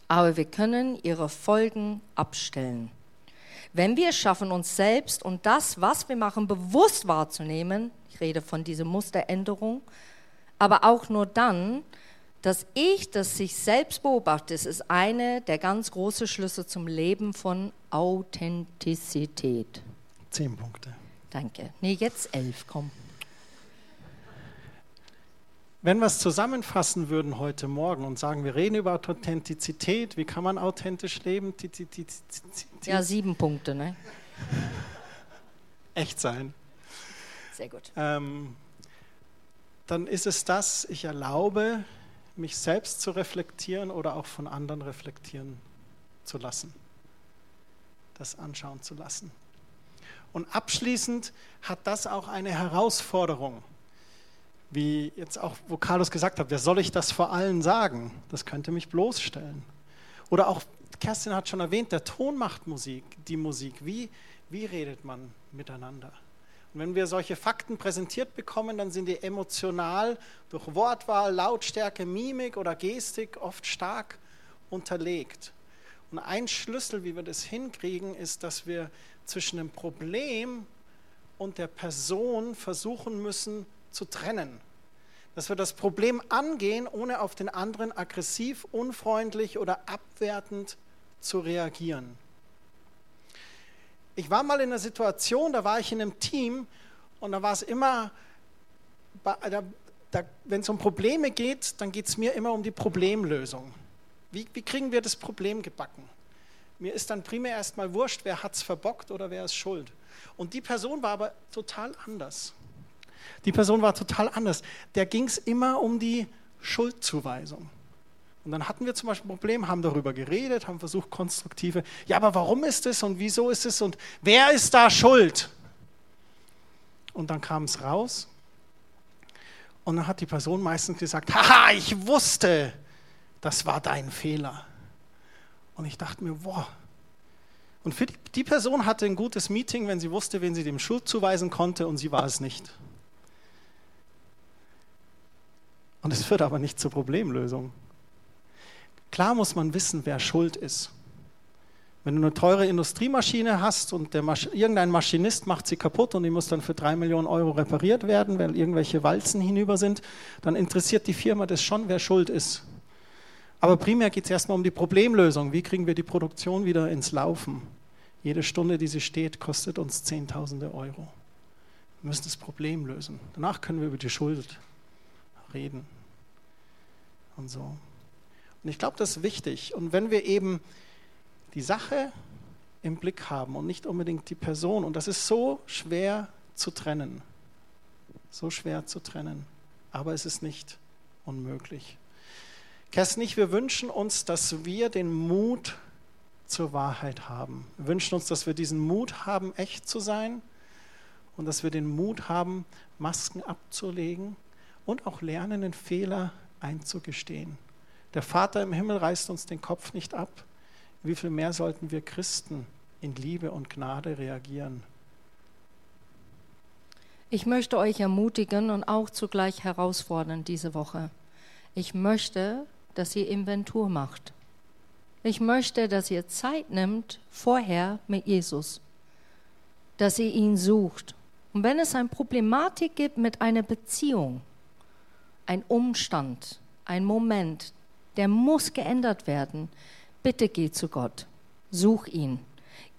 aber wir können ihre Folgen abstellen. Wenn wir es schaffen, uns selbst und das, was wir machen, bewusst wahrzunehmen, rede von dieser Musteränderung, aber auch nur dann, dass ich das sich selbst beobachte, ist eine der ganz großen Schlüsse zum Leben von Authentizität. Zehn Punkte. Danke. Nee, jetzt elf, komm. Wenn wir es zusammenfassen würden heute Morgen und sagen, wir reden über Authentizität, wie kann man authentisch leben? Ja, sieben Punkte, ne? Echt sein. Sehr gut. Ähm, dann ist es das, ich erlaube, mich selbst zu reflektieren oder auch von anderen reflektieren zu lassen. Das anschauen zu lassen. Und abschließend hat das auch eine Herausforderung. Wie jetzt auch, wo Carlos gesagt hat, wer soll ich das vor allen sagen? Das könnte mich bloßstellen. Oder auch, Kerstin hat schon erwähnt, der Ton macht Musik, die Musik. Wie, wie redet man miteinander? Und wenn wir solche Fakten präsentiert bekommen, dann sind die emotional durch Wortwahl, Lautstärke, Mimik oder Gestik oft stark unterlegt. Und ein Schlüssel, wie wir das hinkriegen, ist, dass wir zwischen dem Problem und der Person versuchen müssen zu trennen. Dass wir das Problem angehen, ohne auf den anderen aggressiv, unfreundlich oder abwertend zu reagieren. Ich war mal in einer Situation, da war ich in einem Team und da war es immer, wenn es um Probleme geht, dann geht es mir immer um die Problemlösung. Wie, wie kriegen wir das Problem gebacken? Mir ist dann primär erstmal wurscht, wer hat es verbockt oder wer ist schuld. Und die Person war aber total anders. Die Person war total anders. Der ging es immer um die Schuldzuweisung. Und dann hatten wir zum Beispiel ein Problem, haben darüber geredet, haben versucht, konstruktive, ja, aber warum ist es und wieso ist es und wer ist da schuld? Und dann kam es raus und dann hat die Person meistens gesagt, haha, ich wusste, das war dein Fehler. Und ich dachte mir, boah. Und für die, die Person hatte ein gutes Meeting, wenn sie wusste, wen sie dem Schuld zuweisen konnte und sie war es nicht. Und es führt aber nicht zur Problemlösung. Klar muss man wissen, wer schuld ist. Wenn du eine teure Industriemaschine hast und Masch irgendein Maschinist macht sie kaputt und die muss dann für drei Millionen Euro repariert werden, weil irgendwelche Walzen hinüber sind, dann interessiert die Firma das schon, wer schuld ist. Aber primär geht es erstmal um die Problemlösung. Wie kriegen wir die Produktion wieder ins Laufen? Jede Stunde, die sie steht, kostet uns Zehntausende Euro. Wir müssen das Problem lösen. Danach können wir über die Schuld reden. Und so. Und ich glaube, das ist wichtig. Und wenn wir eben die Sache im Blick haben und nicht unbedingt die Person, und das ist so schwer zu trennen, so schwer zu trennen, aber es ist nicht unmöglich. Kerstin, ich, wir wünschen uns, dass wir den Mut zur Wahrheit haben. Wir wünschen uns, dass wir diesen Mut haben, echt zu sein und dass wir den Mut haben, Masken abzulegen und auch lernen, den Fehler einzugestehen. Der Vater im Himmel reißt uns den Kopf nicht ab. Wie viel mehr sollten wir Christen in Liebe und Gnade reagieren? Ich möchte euch ermutigen und auch zugleich herausfordern diese Woche. Ich möchte, dass ihr Inventur macht. Ich möchte, dass ihr Zeit nimmt vorher mit Jesus, dass ihr ihn sucht. Und wenn es eine Problematik gibt mit einer Beziehung, ein Umstand, ein Moment, der muss geändert werden. Bitte geh zu Gott, such ihn.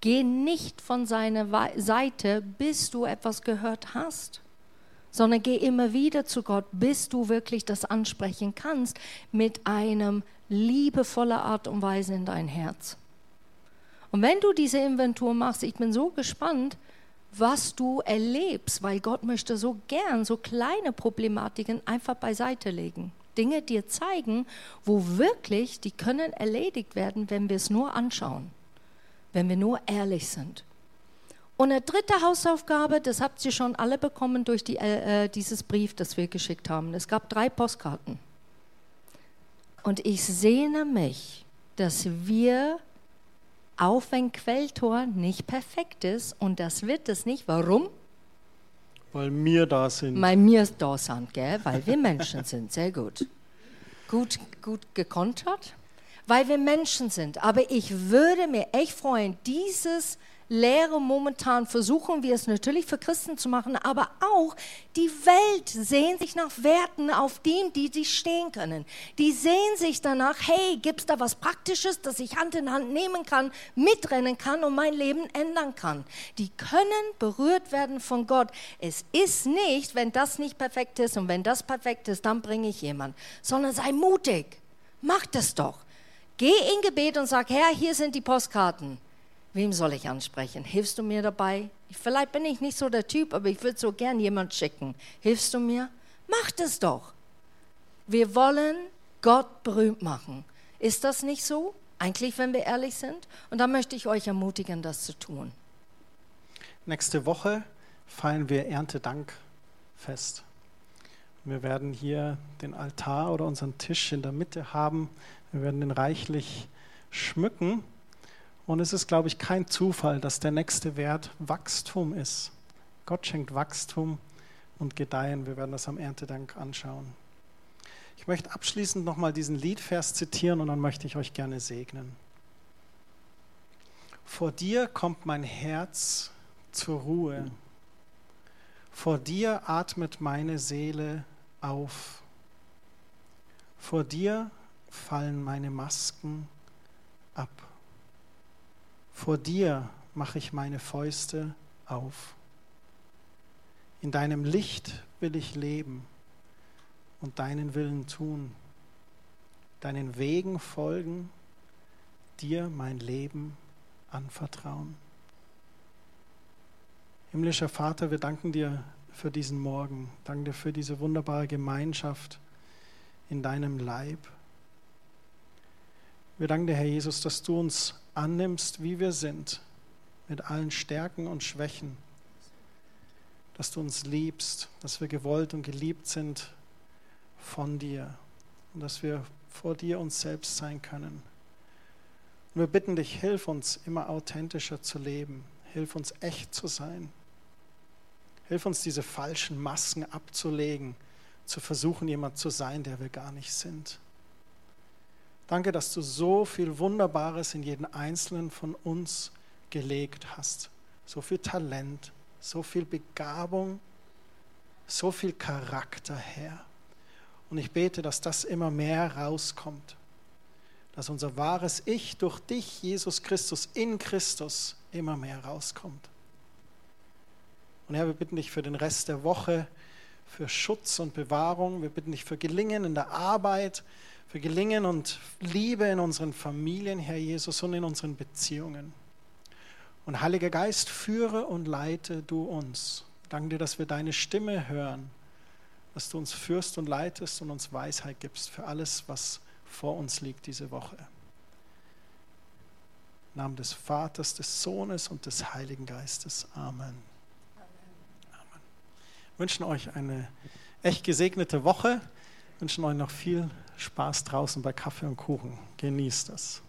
Geh nicht von seiner Seite, bis du etwas gehört hast, sondern geh immer wieder zu Gott, bis du wirklich das ansprechen kannst mit einem liebevollen Art und Weise in dein Herz. Und wenn du diese Inventur machst, ich bin so gespannt, was du erlebst, weil Gott möchte so gern so kleine Problematiken einfach beiseite legen. Dinge dir zeigen, wo wirklich, die können erledigt werden, wenn wir es nur anschauen, wenn wir nur ehrlich sind. Und eine dritte Hausaufgabe, das habt ihr schon alle bekommen durch die, äh, äh, dieses Brief, das wir geschickt haben. Es gab drei Postkarten. Und ich sehne mich, dass wir, auch wenn Quelltor nicht perfekt ist, und das wird es nicht, warum? Weil wir da sind. Weil wir da sind, gell? weil wir Menschen sind. Sehr gut. Gut, gut gekontert. Weil wir Menschen sind. Aber ich würde mir echt freuen, dieses Lehre momentan versuchen wir es natürlich für Christen zu machen, aber auch die Welt sehnt sich nach Werten, auf denen die sie stehen können. Die sehen sich danach, hey, gibt es da was Praktisches, das ich Hand in Hand nehmen kann, mitrennen kann und mein Leben ändern kann. Die können berührt werden von Gott. Es ist nicht, wenn das nicht perfekt ist und wenn das perfekt ist, dann bringe ich jemand, sondern sei mutig. Mach das doch. Geh in Gebet und sag, Herr, hier sind die Postkarten. Wem soll ich ansprechen? Hilfst du mir dabei? Vielleicht bin ich nicht so der Typ, aber ich würde so gern jemand schicken. Hilfst du mir? Mach das doch. Wir wollen Gott berühmt machen. Ist das nicht so? Eigentlich, wenn wir ehrlich sind? Und da möchte ich euch ermutigen, das zu tun. Nächste Woche feiern wir Erntedankfest. Wir werden hier den Altar oder unseren Tisch in der Mitte haben. Wir werden den reichlich schmücken. Und es ist, glaube ich, kein Zufall, dass der nächste Wert Wachstum ist. Gott schenkt Wachstum und Gedeihen. Wir werden das am Erntedank anschauen. Ich möchte abschließend nochmal diesen Liedvers zitieren und dann möchte ich euch gerne segnen. Vor dir kommt mein Herz zur Ruhe. Vor dir atmet meine Seele auf. Vor dir fallen meine Masken ab. Vor dir mache ich meine Fäuste auf. In deinem Licht will ich leben und deinen Willen tun, deinen Wegen folgen, dir mein Leben anvertrauen. Himmlischer Vater, wir danken dir für diesen Morgen, danken dir für diese wunderbare Gemeinschaft in deinem Leib. Wir danken dir, Herr Jesus, dass du uns annimmst, wie wir sind, mit allen Stärken und Schwächen, dass du uns liebst, dass wir gewollt und geliebt sind von dir und dass wir vor dir uns selbst sein können. Und wir bitten dich, hilf uns immer authentischer zu leben, hilf uns echt zu sein, hilf uns diese falschen Masken abzulegen, zu versuchen, jemand zu sein, der wir gar nicht sind. Danke, dass du so viel Wunderbares in jeden einzelnen von uns gelegt hast. So viel Talent, so viel Begabung, so viel Charakter, Herr. Und ich bete, dass das immer mehr rauskommt. Dass unser wahres Ich durch dich, Jesus Christus, in Christus immer mehr rauskommt. Und Herr, wir bitten dich für den Rest der Woche, für Schutz und Bewahrung. Wir bitten dich für Gelingen in der Arbeit, für Gelingen und Liebe in unseren Familien, Herr Jesus, und in unseren Beziehungen. Und Heiliger Geist, führe und leite du uns. Danke dir, dass wir deine Stimme hören dass du uns führst und leitest und uns Weisheit gibst für alles, was vor uns liegt diese Woche. Im Namen des Vaters, des Sohnes und des Heiligen Geistes. Amen. Amen. Amen. wünschen euch eine echt gesegnete Woche, wünschen euch noch viel Spaß draußen bei Kaffee und Kuchen. Genießt es.